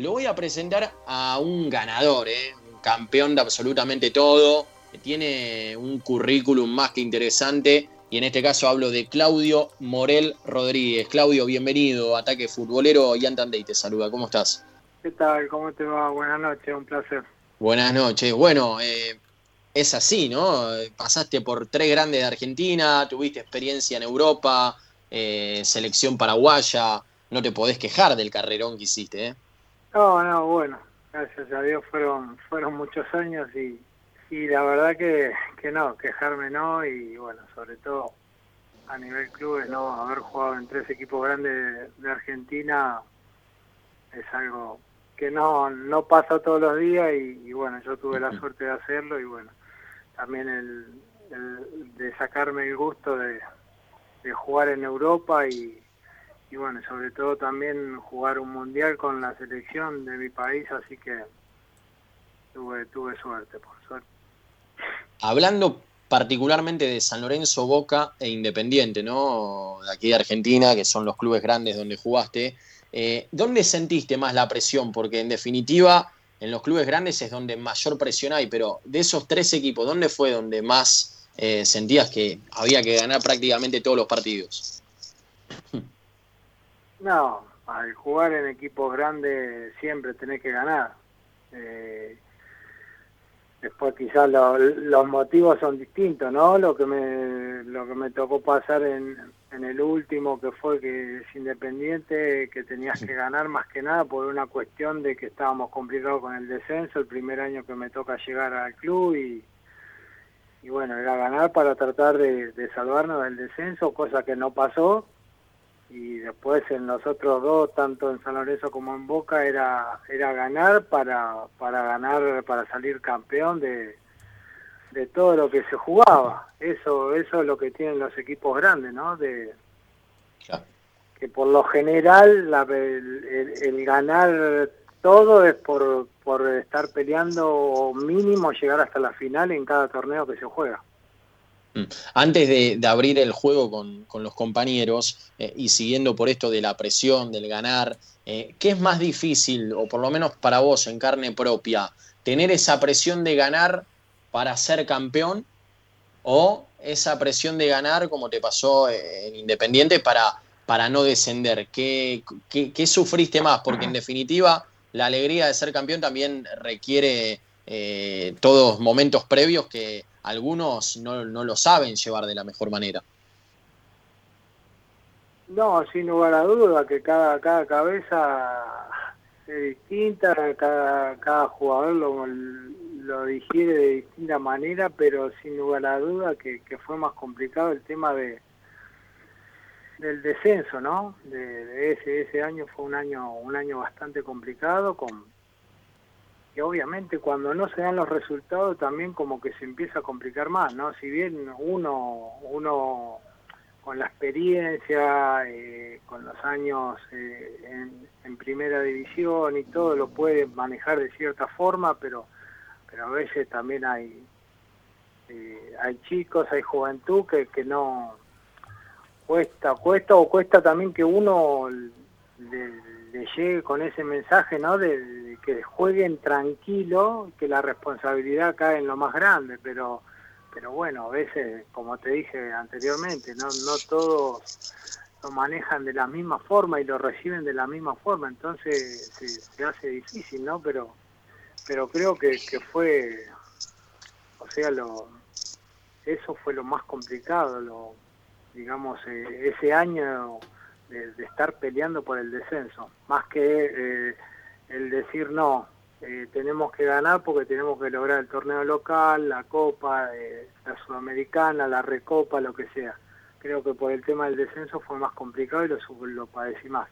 lo voy a presentar a un ganador, ¿eh? un campeón de absolutamente todo, que tiene un currículum más que interesante. Y en este caso hablo de Claudio Morel Rodríguez. Claudio, bienvenido. Ataque Futbolero y Antandey te saluda. ¿Cómo estás? ¿Qué tal? ¿Cómo te va? Buenas noches, un placer. Buenas noches. Bueno, eh, es así, ¿no? Pasaste por tres grandes de Argentina, tuviste experiencia en Europa, eh, selección paraguaya, no te podés quejar del carrerón que hiciste, ¿eh? No, no, bueno, gracias a Dios fueron, fueron muchos años y, y la verdad que, que no, quejarme no, y bueno, sobre todo a nivel clubes, no, haber jugado en tres equipos grandes de, Argentina es algo que no, no pasa todos los días y bueno, yo tuve la suerte de hacerlo y bueno, también el, de sacarme el gusto de, jugar en Europa y, y bueno, sobre todo también jugar un mundial con la selección de mi país, así que tuve, tuve suerte, por suerte. Hablando particularmente de San Lorenzo, Boca e Independiente, ¿no? De aquí de Argentina, que son los clubes grandes donde jugaste. Eh, ¿Dónde sentiste más la presión? Porque en definitiva en los clubes grandes es donde mayor presión hay, pero de esos tres equipos, ¿dónde fue donde más eh, sentías que había que ganar prácticamente todos los partidos? No, al jugar en equipos grandes siempre tenés que ganar. Eh, después quizás los motivos son distintos, ¿no? Lo que me lo que me tocó pasar en, en el último que fue que es independiente, que tenías que ganar más que nada por una cuestión de que estábamos complicados con el descenso, el primer año que me toca llegar al club y, y bueno, era ganar para tratar de, salvarnos del descenso, cosa que no pasó. Y después en los otros dos, tanto en San Lorenzo como en Boca, era, era ganar para, para ganar, para salir campeón de, de todo lo que se jugaba. Eso, eso es lo que tienen los equipos grandes, ¿no? De, Que por lo general la, el, ganar todo es por, por estar peleando o mínimo llegar hasta la final en cada torneo que se juega. Mm. Antes de, abrir el juego con, con los compañeros eh, y siguiendo por esto de la presión, del ganar, eh, ¿qué es más difícil, o por lo menos para vos en carne propia, tener esa presión de ganar para ser campeón o esa presión de ganar como te pasó en Independiente para, para no descender? ¿Qué, qué, sufriste más? Porque en definitiva la alegría de ser campeón también requiere eh, todos momentos previos que algunos no, no lo saben llevar de la mejor manera. No, sin lugar a duda que cada, cada cabeza es distinta, cada, cada jugador lo, lo digiere de distinta manera, pero sin lugar a duda que, fue más complicado el tema de del descenso, ¿no? De, ese ese año fue un año un año bastante complicado con y obviamente cuando no se dan los resultados también como que se empieza a complicar más, ¿no? Si bien uno uno con la experiencia, eh, con los años eh, en, en primera división y todo lo puede manejar de cierta forma, pero pero a veces también hay eh, hay chicos, hay juventud que, que no cuesta, cuesta o cuesta también que uno le, llegue con ese mensaje, ¿no? De, que jueguen tranquilo, que la responsabilidad cae en lo más grande, pero pero bueno, a veces, como te dije anteriormente, no no todos lo manejan de la misma forma y lo reciben de la misma forma, entonces se, se hace difícil, ¿no? Pero pero creo que, que fue, o sea, lo eso fue lo más complicado, lo digamos, eh, ese año de, estar peleando por el descenso, más que eh, el decir no, eh, tenemos que ganar porque tenemos que lograr el torneo local, la Copa, la Sudamericana, la Recopa, lo que sea. Creo que por el tema del descenso fue más complicado y lo, lo padecí más.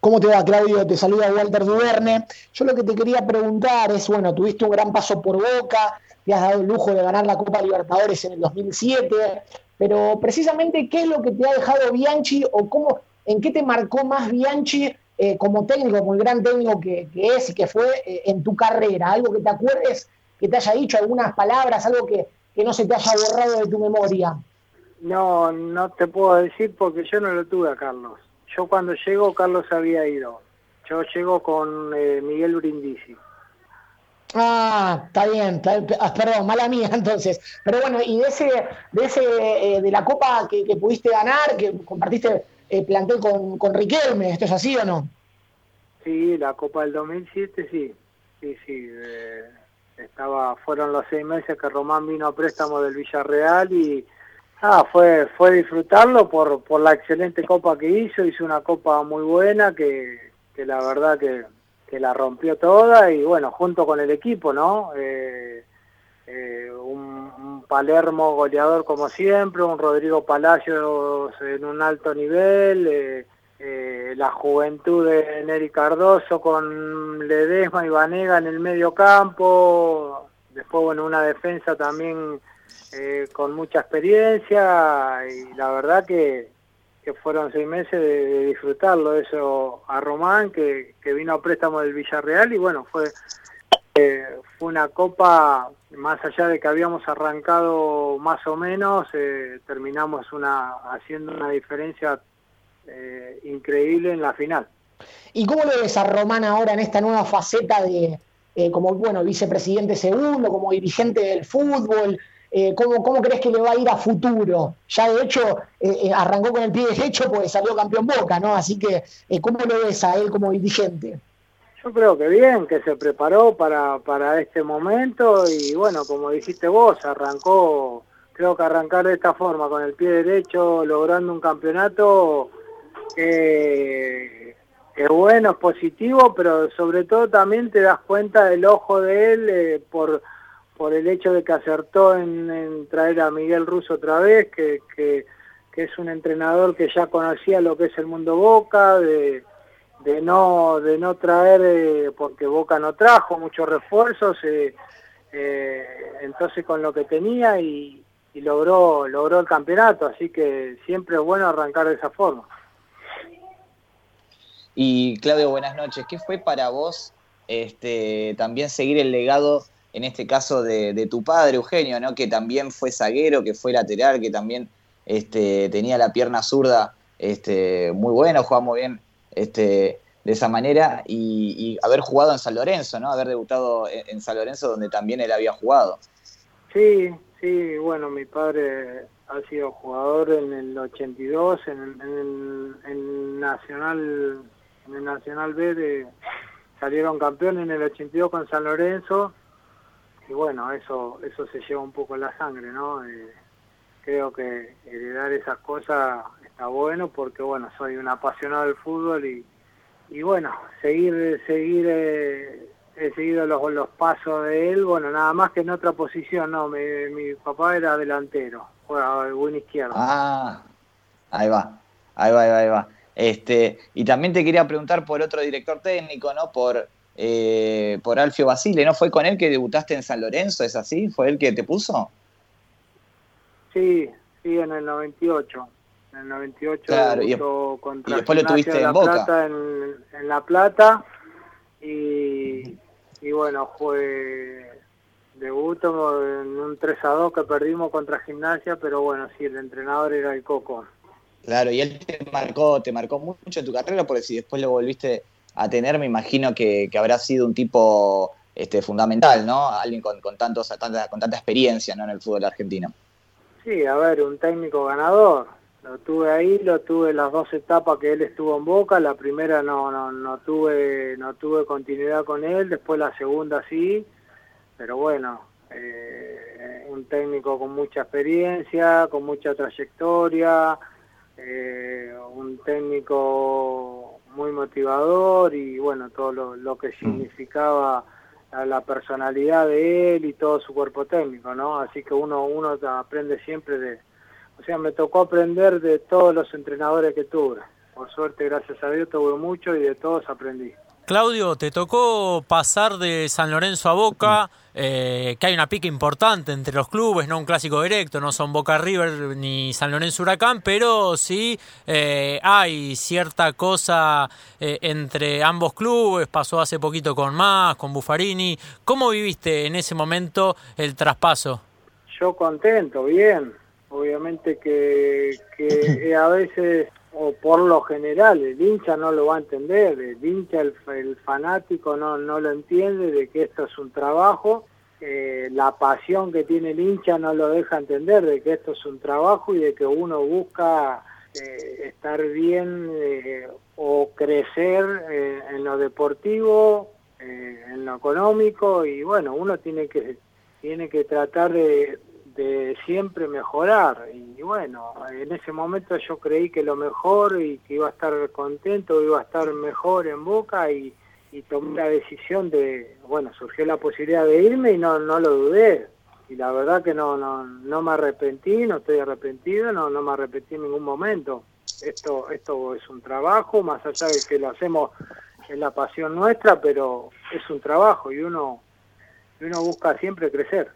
¿Cómo te va, Claudio? Te saluda Walter Duverne. Yo lo que te quería preguntar es, bueno, tuviste un gran paso por Boca, te has dado el lujo de ganar la Copa Libertadores en el 2007, pero precisamente, ¿qué es lo que te ha dejado Bianchi o cómo, en qué te marcó más Bianchi eh, como técnico, como el gran técnico que, es y que fue eh, en tu carrera? Algo que te acuerdes, que te haya dicho algunas palabras, algo que, que no se te haya borrado de tu memoria. No, no te puedo decir porque yo no lo tuve a Carlos yo cuando llego Carlos había ido. Yo llego con eh, Miguel Brindisi. Ah, está bien, ah, perdón, mala mía entonces. Pero bueno, y de ese, de ese, eh, de la copa que, pudiste ganar, que compartiste eh, con, con Riquelme, ¿esto es así o no? Sí, la copa del 2007, sí, sí, sí. Eh, estaba, fueron los seis meses que Román vino a préstamo del Villarreal y ah, fue, fue disfrutarlo por, por la excelente copa que hizo, hizo una copa muy buena que, que la verdad que que la rompió toda y bueno, junto con el equipo, ¿no? Eh, eh, un, Palermo goleador como siempre, un Rodrigo En un alto nivel, eh, la juventud de Neri Cardoso con Ledesma y Vanega en el medio campo, después bueno, una defensa también con mucha experiencia y la verdad que que fueron seis meses de, disfrutarlo. Eso a Román, que, vino a préstamo del Villarreal y bueno, fue, eh, fue una copa, más allá de que habíamos arrancado más o menos, eh, terminamos una haciendo una diferencia eh, increíble en la final. ¿Y cómo lo ves a Román ahora en esta nueva faceta de como bueno vicepresidente segundo, como dirigente del fútbol? Eh, ¿cómo, crees que le va a ir a futuro? Ya de hecho eh, eh, arrancó con el pie derecho porque salió campeón Boca, ¿no? Así que, ¿cómo lo ves a él como dirigente? Yo creo que bien, que se preparó para, para este momento y bueno, como dijiste vos, arrancó, creo que arrancar de esta forma, con el pie derecho, logrando un campeonato, que es bueno, es positivo, pero sobre todo también te das cuenta del ojo de él por por el hecho de que acertó en, traer a Miguel Russo otra vez, que, que, es un entrenador que ya conocía lo que es el mundo Boca, de, de no de no traer, eh, porque Boca no trajo muchos refuerzos, eh, eh, entonces con lo que tenía y, logró, logró el campeonato, así que siempre es bueno arrancar de esa forma. Y Claudio, buenas noches. ¿Qué fue para vos este, también seguir el legado en este caso de, tu padre, Eugenio, ¿no? que también fue zaguero, que fue lateral, que también este, tenía la pierna zurda este, muy buena, jugaba muy bien este, de esa manera, y, haber jugado en San Lorenzo, ¿no? haber debutado en, San Lorenzo donde también él había jugado. Sí, sí, bueno, mi padre ha sido jugador en el 82, en, en, en Nacional en el Nacional B salieron campeones en el 82 con San Lorenzo y bueno, eso eso se lleva un poco la sangre, ¿no? Eh, creo que heredar esas cosas está bueno porque, bueno, soy un apasionado del fútbol y, y bueno, seguir, seguir, eh, he seguido los, los pasos de él, bueno, nada más que en otra posición, no, mi, mi papá era delantero, juega buen izquierdo. Ah, ahí va, ahí va, ahí va, ahí va. Este, y también te quería preguntar por otro director técnico, ¿no? Por eh, por Alfio Basile, ¿no fue con él que debutaste en San Lorenzo? ¿Es así? ¿Fue él que te puso? Sí, sí, en el 98. En el 98 claro, y, después lo tuviste en Boca. en, La Plata y, y bueno, fue debuto en un 3 a 2 que perdimos contra Gimnasia, pero bueno, sí, el entrenador era el Coco. Claro, y él te marcó, te marcó mucho en tu carrera, porque si después lo volviste a tener, me imagino que, habrá sido un tipo este, fundamental, ¿no? Alguien con, con, tantos, tanta, con tanta experiencia ¿no? en el fútbol argentino. Sí, a ver, un técnico ganador. Lo tuve ahí, lo tuve las dos etapas que él estuvo en Boca. La primera no, no, no tuve, no tuve continuidad con él, después la segunda sí. Pero bueno, eh, un técnico con mucha experiencia, con mucha trayectoria, eh, un técnico muy motivador y bueno, todo lo, que mm. significaba la personalidad de él y todo su cuerpo técnico, ¿no? Así que uno, uno aprende siempre de... O sea, me tocó aprender de todos los entrenadores que tuve. Por suerte, gracias a Dios, tuve mucho y de todos aprendí. Claudio, te tocó pasar de San Lorenzo a Boca, eh, que hay una pica importante entre los clubes, no un clásico directo, no son Boca River ni San Lorenzo Huracán, pero sí eh, hay cierta cosa eh, entre ambos clubes, pasó hace poquito con Más, con Buffarini. ¿Cómo viviste en ese momento el traspaso? Yo contento, bien. Obviamente que, que a veces o por lo general, el hincha no lo va a entender, el hincha, el, fanático no, no lo entiende de que esto es un trabajo, eh, la pasión que tiene el hincha no lo deja entender de que esto es un trabajo y de que uno busca eh, estar bien eh, o crecer en lo deportivo, en lo económico y bueno, uno tiene que, tiene que tratar de, de siempre mejorar. Y bueno, en ese momento yo creí que lo mejor y que iba a estar contento, iba a estar mejor en Boca y, tomé la decisión de, bueno, surgió la posibilidad de irme y no, no lo dudé. Y la verdad que no, no, no me arrepentí, no estoy arrepentido, no, no me arrepentí en ningún momento. Esto, esto es un trabajo, más allá de que lo hacemos en la pasión nuestra, pero es un trabajo y uno, uno busca siempre crecer.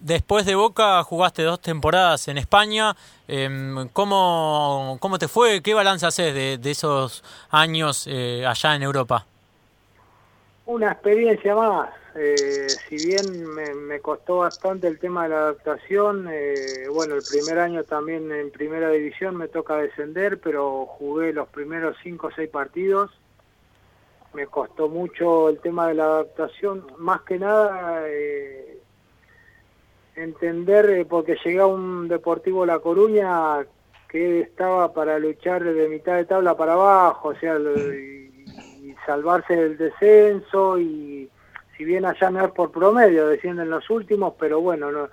Después de Boca jugaste dos temporadas en España. Em, ¿cómo, ¿Cómo te fue? ¿Qué balance haces de, esos años eh, allá en Europa? Una experiencia más. Eh, si bien me, costó bastante el tema de la adaptación, eh, bueno, el primer año también en primera división me toca descender, pero jugué los primeros cinco o seis partidos. Me costó mucho el tema de la adaptación, más que nada entender, eh, porque llega un Deportivo La Coruña que estaba para luchar de mitad de tabla para abajo, o sea, y, salvarse del descenso, y si bien allá no es por promedio, descienden los últimos, pero bueno, no,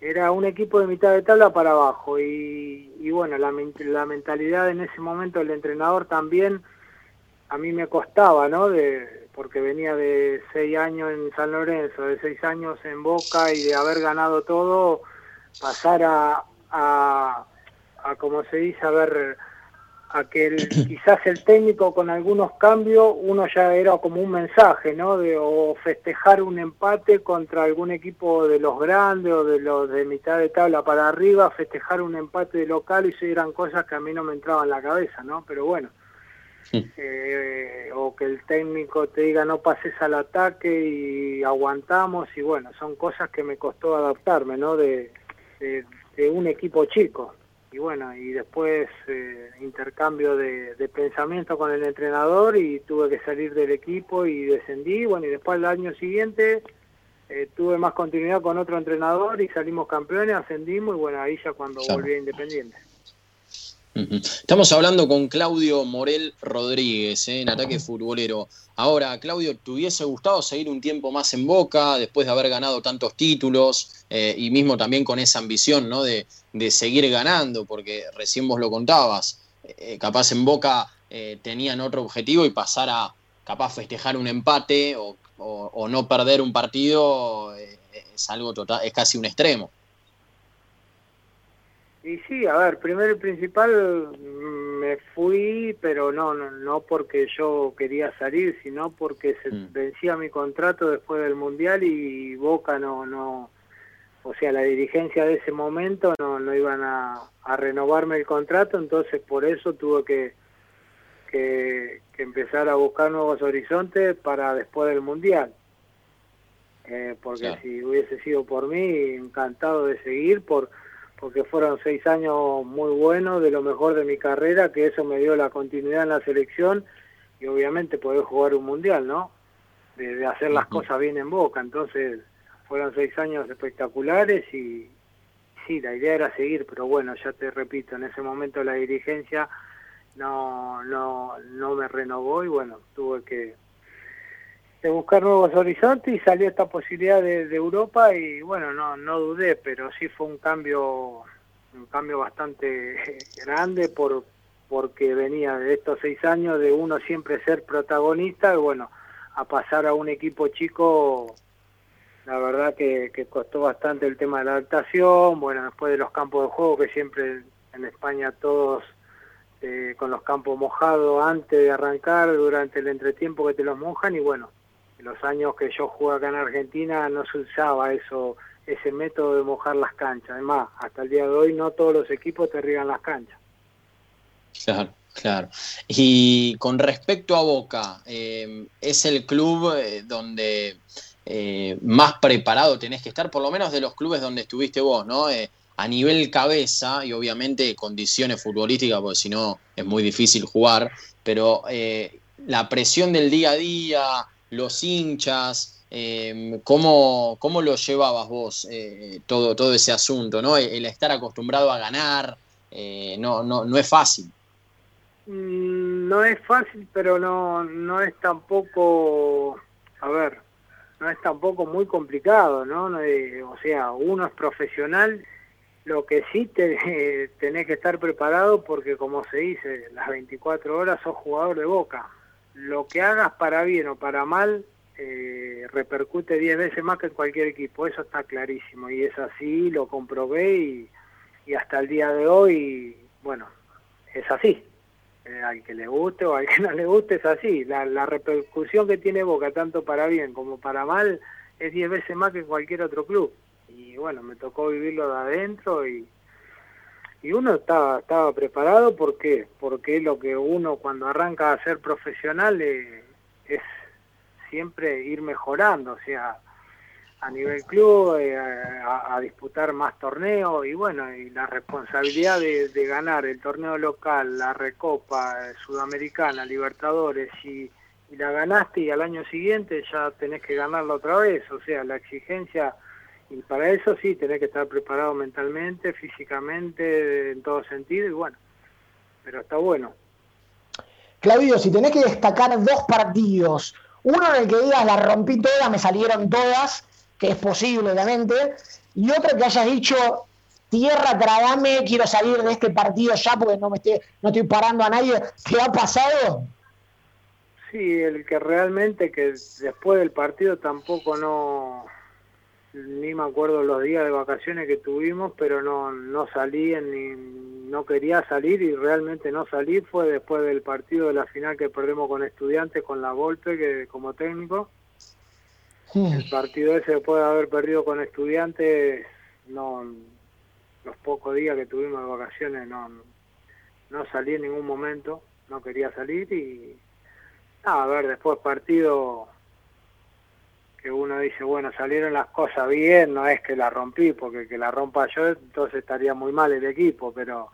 era un equipo de mitad de tabla para abajo, y, y bueno, la, la mentalidad en ese momento del entrenador también a mí me costaba, ¿no? De, porque venía de seis años en San Lorenzo, de seis años en Boca y de haber ganado todo, pasar a, a, como se dice, a ver, a que quizás el técnico con algunos cambios, uno ya era como un mensaje, ¿no? De, o festejar un empate contra algún equipo de los grandes o de los de mitad de tabla para arriba, festejar un empate de local y eso eran cosas que a mí no me entraban en la cabeza, ¿no? Pero bueno, eh, o que el técnico te diga no pases al ataque y aguantamos y bueno, son cosas que me costó adaptarme, ¿no? De, de, un equipo chico. Y bueno, y después eh, intercambio de, de, pensamiento con el entrenador y tuve que salir del equipo y descendí. Bueno, y después el año siguiente eh, tuve más continuidad con otro entrenador y salimos campeones, ascendimos y bueno, ahí ya cuando volví a Independiente. Estamos hablando con Claudio Morel Rodríguez ¿eh? en ataque futbolero. Ahora, Claudio, ¿te hubiese gustado seguir un tiempo más en Boca después de haber ganado tantos títulos eh, y mismo también con esa ambición ¿no? de, seguir ganando? Porque recién vos lo contabas, eh, capaz en Boca tenían otro objetivo y pasar a capaz festejar un empate o, o no perder un partido es algo total, es casi un extremo. Y sí, a ver, primero y principal mm, me fui, pero no, no, no porque yo quería salir, sino porque se mm. vencía mi contrato después del Mundial y Boca no, no, o sea, la dirigencia de ese momento no, no iban a, renovarme el contrato, entonces por eso tuve que, que, empezar a buscar nuevos horizontes para después del Mundial. Eh, porque si hubiese sido por mí, encantado de seguir, por porque fueron seis años muy buenos, de lo mejor de mi carrera, que eso me dio la continuidad en la selección y obviamente poder jugar un mundial, ¿no? De, hacer las cosas bien en Boca. Entonces, fueron seis años espectaculares y sí, la idea era seguir, pero bueno, ya te repito, en ese momento la dirigencia no, no, no me renovó y bueno, tuve que de buscar nuevos horizontes y salió esta posibilidad de, Europa y bueno, no, no dudé, pero sí fue un cambio, un cambio bastante grande por porque venía de estos seis años de uno siempre ser protagonista y bueno, a pasar a un equipo chico, la verdad que, que costó bastante el tema de la adaptación, bueno, después de los campos de juego que siempre en España todos eh, con los campos mojados antes de arrancar, durante el entretiempo que te los mojan y bueno, los años que yo jugué acá en Argentina no se usaba eso, ese método de mojar las canchas. Además, hasta el día de hoy no todos los equipos te riegan las canchas. Claro, claro. Y con respecto a Boca, eh, ¿es el club eh, donde eh, más preparado tenés que estar, por lo menos de los clubes donde estuviste vos, ¿no? a nivel cabeza y obviamente condiciones futbolísticas, porque si no es muy difícil jugar, pero eh, la presión del día a día, los hinchas, eh, ¿cómo, ¿cómo, lo llevabas vos eh, todo, todo ese asunto? ¿no? El, estar acostumbrado a ganar no, no, no es fácil. Mm, no es fácil, pero no, no es tampoco, a ver, no es tampoco muy complicado, ¿no? o sea, uno es profesional lo que sí te, tenés que estar preparado porque como se dice, las 24 horas sos jugador de boca. Lo que hagas para bien o para mal eh, repercute 10 veces más que en cualquier equipo, eso está clarísimo y es así, lo comprobé y, hasta el día de hoy, bueno, es así. Eh, al que le guste o al que no le guste es así. La, la repercusión que tiene Boca, tanto para bien como para mal, es 10 veces más que en cualquier otro club y bueno, me tocó vivirlo de adentro y, y uno estaba, estaba preparado porque porque lo que uno cuando arranca a ser profesional eh, es siempre ir mejorando, o sea, a nivel club, eh, a, disputar más torneos y bueno, y la responsabilidad de, de, ganar el torneo local, la Recopa eh, Sudamericana, Libertadores y, y la ganaste y al año siguiente ya tenés que ganarla otra vez, o sea, la exigencia y para eso sí, tenés que estar preparado mentalmente, físicamente, en todo sentido, y bueno, pero está bueno. Claudio, si tenés que destacar dos partidos, uno en el que digas la rompí toda, me salieron todas, que es posible obviamente, y otro que hayas dicho tierra, tragame, quiero salir de este partido ya porque no me estoy, no estoy parando a nadie, ¿qué ha pasado? Sí, el que realmente que después del partido tampoco no ni me acuerdo los días de vacaciones que tuvimos, pero no, no salí, ni, no quería salir y realmente no salí, fue después del partido de la final que perdemos con estudiantes, con la golpe que como técnico. El partido ese después de haber perdido con estudiantes, no los pocos días que tuvimos de vacaciones no, no salí en ningún momento, no quería salir y a ver, después partido que uno dice, bueno, salieron las cosas bien, no es que la rompí, porque que la rompa yo, entonces estaría muy mal el equipo, pero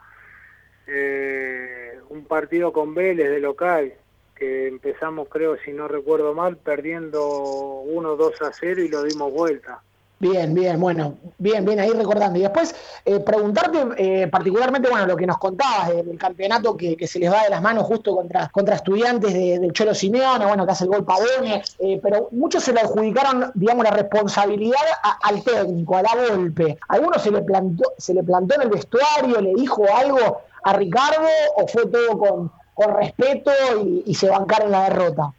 eh, un partido con Vélez de local, que empezamos, creo, si no recuerdo mal, perdiendo 1-2 a 0 y lo dimos vuelta. Bien, bien, bueno, bien, bien, ahí recordando. Y después, eh, preguntarte eh, particularmente, bueno, lo que nos contabas del, campeonato que, se les va de las manos justo contra, contra estudiantes del Cholo Simeone, bueno, que hace el gol Padone, eh, pero muchos se le adjudicaron, digamos, la responsabilidad al técnico, a la golpe. ¿Alguno se le, plantó, se le plantó en el vestuario, le dijo algo a Ricardo o fue todo con, con respeto y, y se bancaron la derrota?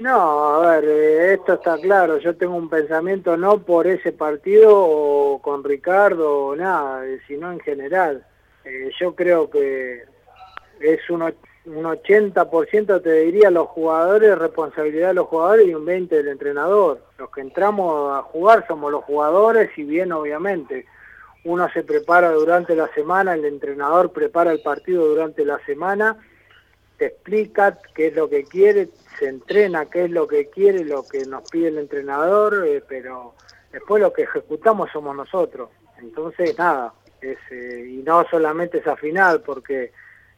No, a ver, eh, esto está claro, yo tengo un pensamiento no por ese partido o con Ricardo o nada, eh, sino en general. Eh, yo creo que es un, un 80% te diría los jugadores, responsabilidad de los jugadores y un 20% del entrenador. Los que entramos a jugar somos los jugadores y bien obviamente uno se prepara durante la semana, el entrenador prepara el partido durante la semana, te explica qué es lo que quiere, se entrena qué es lo que quiere, lo que nos pide el entrenador, eh, pero después lo que ejecutamos somos nosotros. Entonces, nada, es, eh, y no solamente esa final, porque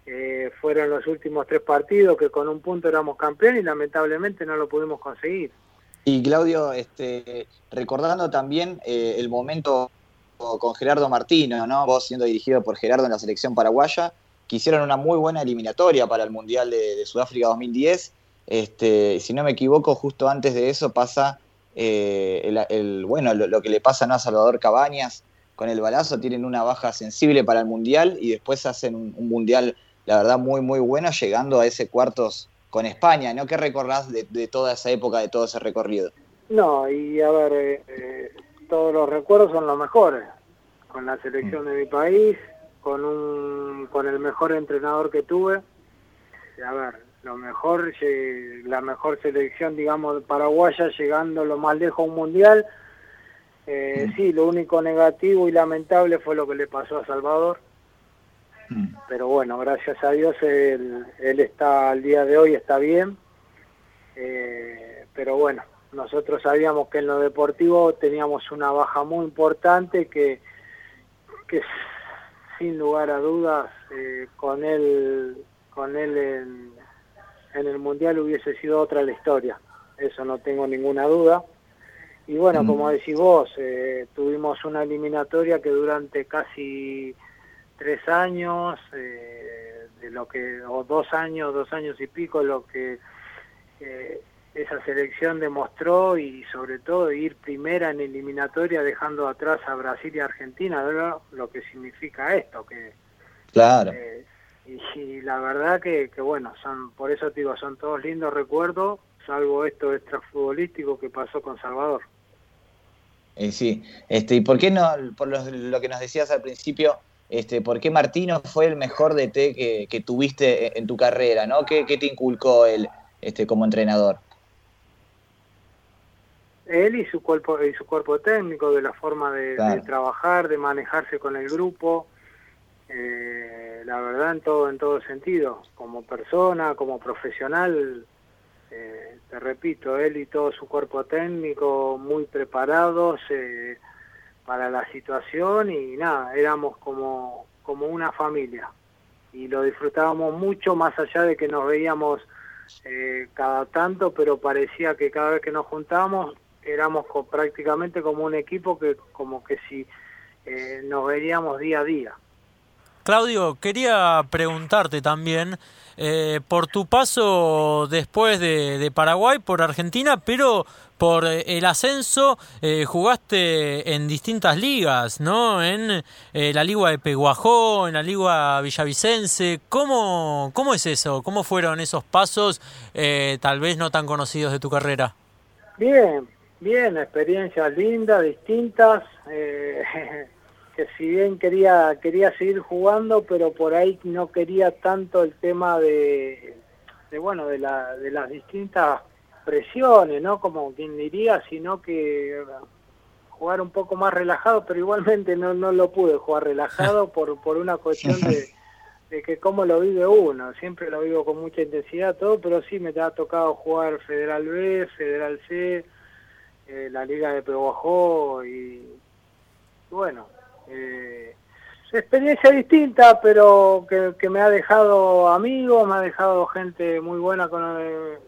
eh, fueron los últimos tres partidos que con un punto éramos campeones y lamentablemente no lo pudimos conseguir. Y Claudio, este, recordando también el momento con Gerardo Martino, ¿no? vos siendo dirigido por Gerardo en la selección paraguaya, que hicieron una muy buena eliminatoria para el Mundial de, de Sudáfrica 2010 este, si no me equivoco, justo antes de eso pasa eh, el, bueno, lo, que le pasa a Salvador Cabañas con el balazo, tienen una baja sensible para el Mundial y después hacen un, Mundial, la verdad, muy, muy bueno, llegando a ese cuartos con España, ¿no? ¿Qué recordás de, toda esa época, de todo ese recorrido? No, y a ver, eh, eh, todos los recuerdos son los mejores, con la selección de mi país, con, un, con el mejor entrenador que tuve, a ver, lo mejor, la mejor selección, digamos, paraguaya, llegando lo más lejos a un mundial. Eh, mm. Sí, lo único negativo y lamentable fue lo que le pasó a Salvador. Mm. Pero bueno, gracias a Dios él, está al día de hoy, está bien. Eh, pero bueno, nosotros sabíamos que en lo deportivo teníamos una baja muy importante que que sin lugar a dudas eh, con él con él en, en, el mundial hubiese sido otra la historia eso no tengo ninguna duda y bueno como mm. decís vos eh, tuvimos una eliminatoria que durante casi tres años eh, de lo que o dos años dos años y pico lo que esa selección demostró y sobre todo ir primera en eliminatoria dejando atrás a Brasil y Argentina, lo que significa esto, que claro. Eh, y, la verdad que, bueno, son por eso te digo, son todos lindos recuerdos, salvo esto extrafutbolístico que pasó con Salvador. Eh, sí, este, ¿y por qué no, por lo, que nos decías al principio, este, ¿por qué Martino fue el mejor DT que, que tuviste en tu carrera? ¿no? ¿Qué, ¿Qué, te inculcó él este, como entrenador? Él y su cuerpo y su cuerpo técnico de la forma de, trabajar de manejarse con el grupo eh, la verdad en todo en todo sentido. Como persona como profesional eh, te repito él y todo su cuerpo técnico muy preparados eh, para la situación y nada éramos como como una familia. Y lo disfrutábamos mucho más allá de que nos veíamos cada tanto pero parecía que cada vez que nos juntábamos éramos prácticamente como un equipo que como que si eh, nos veríamos día a día. Claudio, quería preguntarte también eh, por tu paso después de, Paraguay por Argentina, pero por eh, el ascenso jugaste en distintas ligas, ¿no? En la Liga de Peguajó, en la Liga Villavicense. ¿Cómo, ¿Cómo es eso? ¿Cómo fueron esos pasos tal vez no tan conocidos de tu carrera? Bien, Bien, experiencias lindas, distintas, eh, que si bien quería quería seguir jugando, pero por ahí no quería tanto el tema de, de bueno, de, la, de las distintas presiones, ¿no? Como quien diría, sino que jugar un poco más relajado, pero igualmente no, no lo pude jugar relajado por, por una cuestión de, de que cómo lo vive uno. Siempre lo vivo con mucha intensidad, todo, pero sí me ha tocado jugar Federal B, Federal C, eh, la Liga de Peguajó y, bueno, eh, experiencia distinta, pero que, me ha dejado amigos, me ha dejado gente muy buena eh,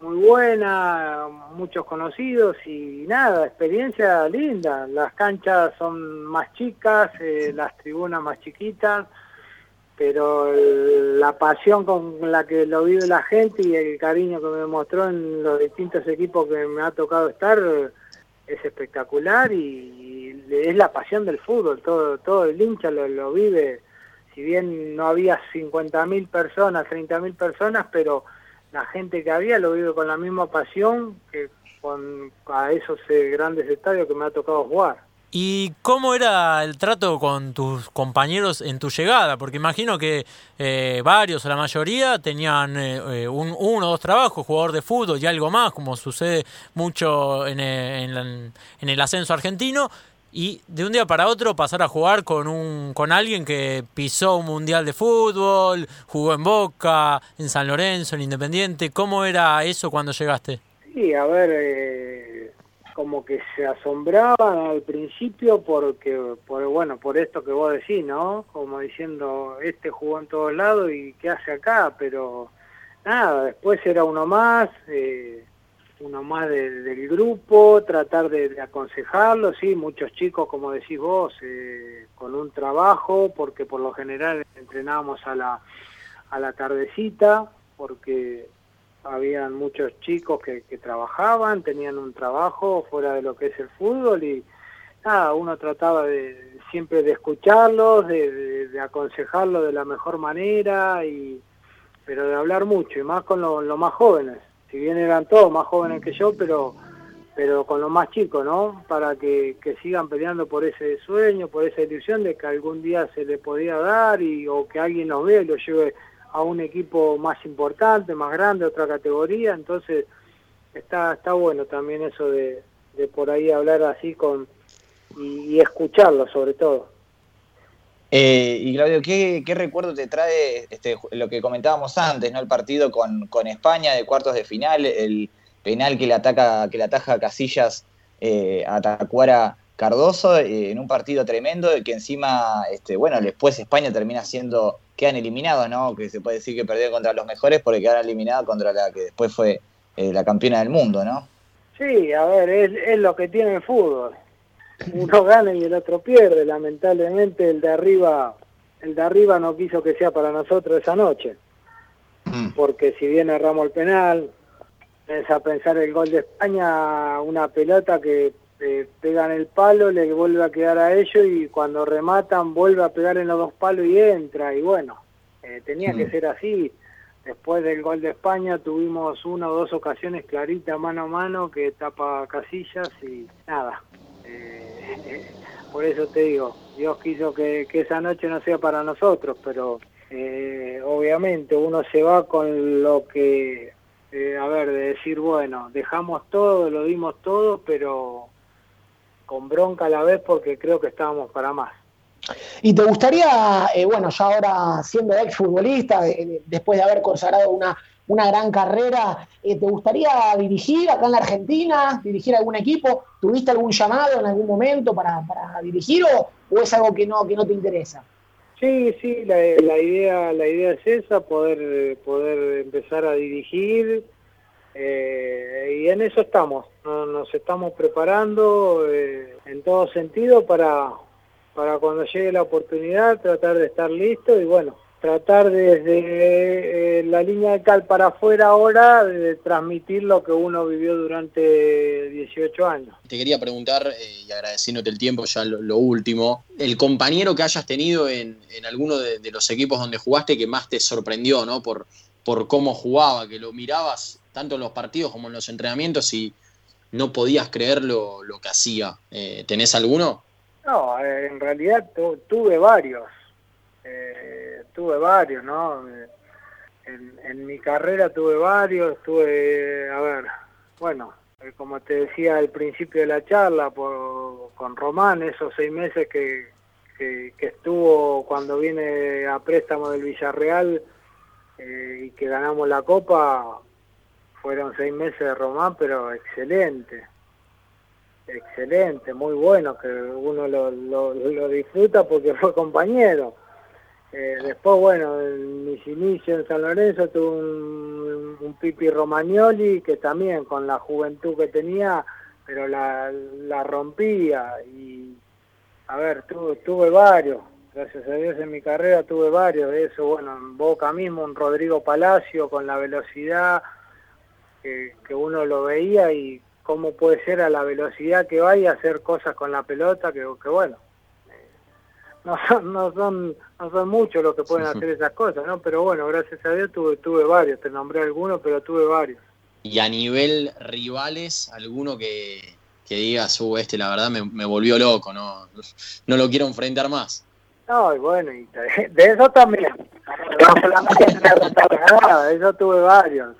muy buena, muchos conocidos y nada, experiencia linda. Las canchas son más chicas, eh, las tribunas más chiquitas, pero la pasión con la que lo vive la gente y el cariño que me mostró en los distintos equipos que me ha tocado estar es espectacular y, es la pasión del fútbol, todo, todo el hincha lo, lo vive, si bien no había 50.000 personas, 30.000 personas, pero la gente que había lo vive con la misma pasión que con a esos eh, grandes estadios que me ha tocado jugar. ¿Y cómo era el trato con tus compañeros en tu llegada? Porque imagino que eh, varios o la mayoría tenían eh, eh, un, uno o dos trabajos, jugador de fútbol y algo más, como sucede mucho en, en, el ascenso argentino. Y de un día para otro pasar a jugar con, un, con alguien que pisó un mundial de fútbol, jugó en Boca, en San Lorenzo, en Independiente. ¿Cómo era eso cuando llegaste? Sí, a ver como que se asombraban al principio porque, por, bueno, por esto que vos decís, ¿no? Como diciendo, este jugó en todos lados y qué hace acá, pero nada, después era uno más, eh, uno más del grupo, tratar de, aconsejarlo, sí, muchos chicos, como decís vos, eh, con un trabajo, porque por lo general entrenábamos a la, a la tardecita, porque habían muchos chicos que, trabajaban, tenían un trabajo fuera de lo que es el fútbol y nada, uno trataba de siempre de escucharlos, de, aconsejarlos de la mejor manera, y pero de hablar mucho, y más con los más jóvenes, si bien eran todos más jóvenes que yo, pero pero con los más chicos, ¿no? Para que, que sigan peleando por ese sueño, por esa ilusión de que algún día se le podía dar y o que alguien nos vea y lo lleve a un equipo más importante, más grande, otra categoría, entonces está está bueno también eso de, por ahí hablar así con y, escucharlo sobre todo. Eh, y Claudio, ¿qué, ¿qué, recuerdo te trae este, lo que comentábamos antes, ¿no? El partido con, con España de cuartos de final, el penal que le ataca, que le ataja a Casillas eh, a Tacuara Cardoso eh, en un partido tremendo que encima, este, bueno, después España termina siendo, quedan eliminados, ¿no? Que se puede decir que perdió contra los mejores porque quedaron eliminados contra la que después fue eh, la campeona del mundo, ¿no? Sí, a ver, es, es lo que tiene el fútbol. Uno gana y el otro pierde. Lamentablemente el de arriba, el de arriba no quiso que sea para nosotros esa noche. Mm. Porque si bien erramos el penal, es a pensar el gol de España, una pelota que eh, pegan el palo, le vuelve a quedar a ellos y cuando rematan vuelve a pegar en los dos palos y entra. Y bueno, eh, tenía que ser así. Después del gol de España tuvimos una o dos ocasiones claritas mano a mano que tapa casillas y nada. Eh, por eso te digo, Dios quiso que, esa noche no sea para nosotros, pero obviamente uno se va con lo que, a ver, de decir, bueno, dejamos todo, lo dimos todo, pero con bronca a la vez porque creo que estábamos para más. ¿Y te gustaría, eh, bueno, ya ahora siendo exfutbolista, eh, después de haber consagrado una, una gran carrera, eh, ¿te gustaría dirigir acá en la Argentina, dirigir algún equipo? ¿Tuviste algún llamado en algún momento para, para dirigir o, o, es algo que no, que no te interesa? Sí, sí, la, la, idea, la idea es esa, poder, poder empezar a dirigir eh, y en eso estamos, nos estamos preparando eh, en todo sentido para, para cuando llegue la oportunidad tratar de estar listo y bueno, tratar desde eh, la línea de cal para afuera ahora de transmitir lo que uno vivió durante 18 años. Te quería preguntar, y agradeciéndote el tiempo, ya lo, último, el compañero que hayas tenido en, en alguno de, de, los equipos donde jugaste que más te sorprendió, ¿no? Por, por cómo jugaba, que lo mirabas tanto en los partidos como en los entrenamientos y no podías creer lo, que hacía. Eh, ¿Tenés alguno? No, en realidad tuve varios. Eh, tuve varios, ¿no? En, mi carrera tuve varios, tuve, a ver, bueno, eh, como te decía al principio de la charla con Román, esos seis meses que, que, estuvo cuando viene a préstamo del Villarreal y que ganamos la Copa, fueron seis meses de Román, pero excelente, excelente, muy bueno, que uno lo, lo, disfruta porque fue compañero. Eh, después, bueno, en mis inicios en San Lorenzo tuve un, un, Pipi Romagnoli que también con la juventud que tenía, pero la, la rompía. Y, a ver, tuve, tuve varios, gracias a Dios en mi carrera tuve varios de eso, bueno, en Boca mismo, un Rodrigo Palacio con la velocidad, que, uno lo veía y cómo puede ser a la velocidad que va y hacer cosas con la pelota que, bueno eh, no son no son no son muchos los que pueden hacer esas cosas no pero bueno gracias a Dios tuve tuve varios te nombré algunos pero tuve varios. Y a nivel rivales alguno que que digas uh, este la verdad me, me volvió loco no no lo quiero enfrentar más no, y bueno, y de eso también. No solamente nada, eso tuve varios.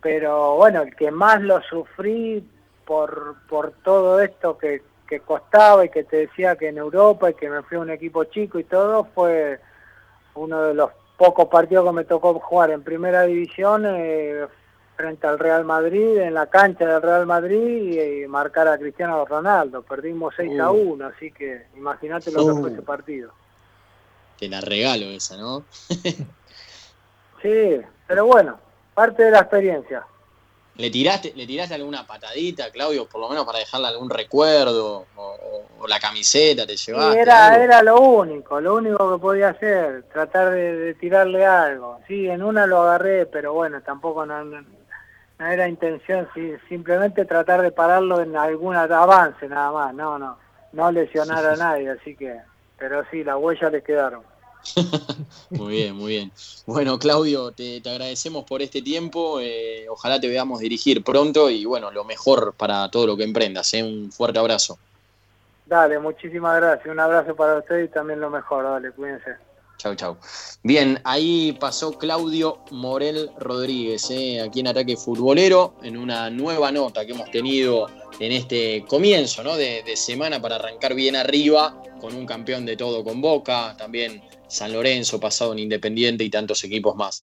pero bueno, el que más lo sufrí por, por todo esto que, que costaba y que te decía que en Europa y que me fui a un equipo chico y todo, fue uno de los pocos partidos que me tocó jugar en primera división eh, frente al Real Madrid, en la cancha del Real Madrid y, marcar a Cristiano Ronaldo. Perdimos 6 a 1, uh. así que imagínate lo que fue ese partido te la regalo esa, ¿no? sí, pero bueno, parte de la experiencia. ¿Le tiraste, ¿Le tiraste alguna patadita, Claudio, por lo menos para dejarle algún recuerdo? ¿O, la camiseta te llevaste? era, era lo único, lo único que podía hacer, tratar de, tirarle algo. Sí, en una lo agarré, pero bueno, tampoco no, no, era intención, simplemente tratar de pararlo en algún avance nada más, no, no, no lesionar a nadie, así que pero sí, las huellas les quedaron. muy bien, muy bien. Bueno, Claudio, te, agradecemos por este tiempo. Eh, ojalá te veamos dirigir pronto y bueno, lo mejor para todo lo que emprendas. ¿eh? Un fuerte abrazo. Dale, muchísimas gracias. Un abrazo para usted y también lo mejor. Dale, cuídense. Chau, chau. Bien, ahí pasó Claudio Morel Rodríguez, ¿eh? aquí en Ataque Futbolero, en una nueva nota que hemos tenido en este comienzo de, de semana para arrancar bien arriba con un campeón de todo con Boca, también San Lorenzo pasado en Independiente y tantos equipos más.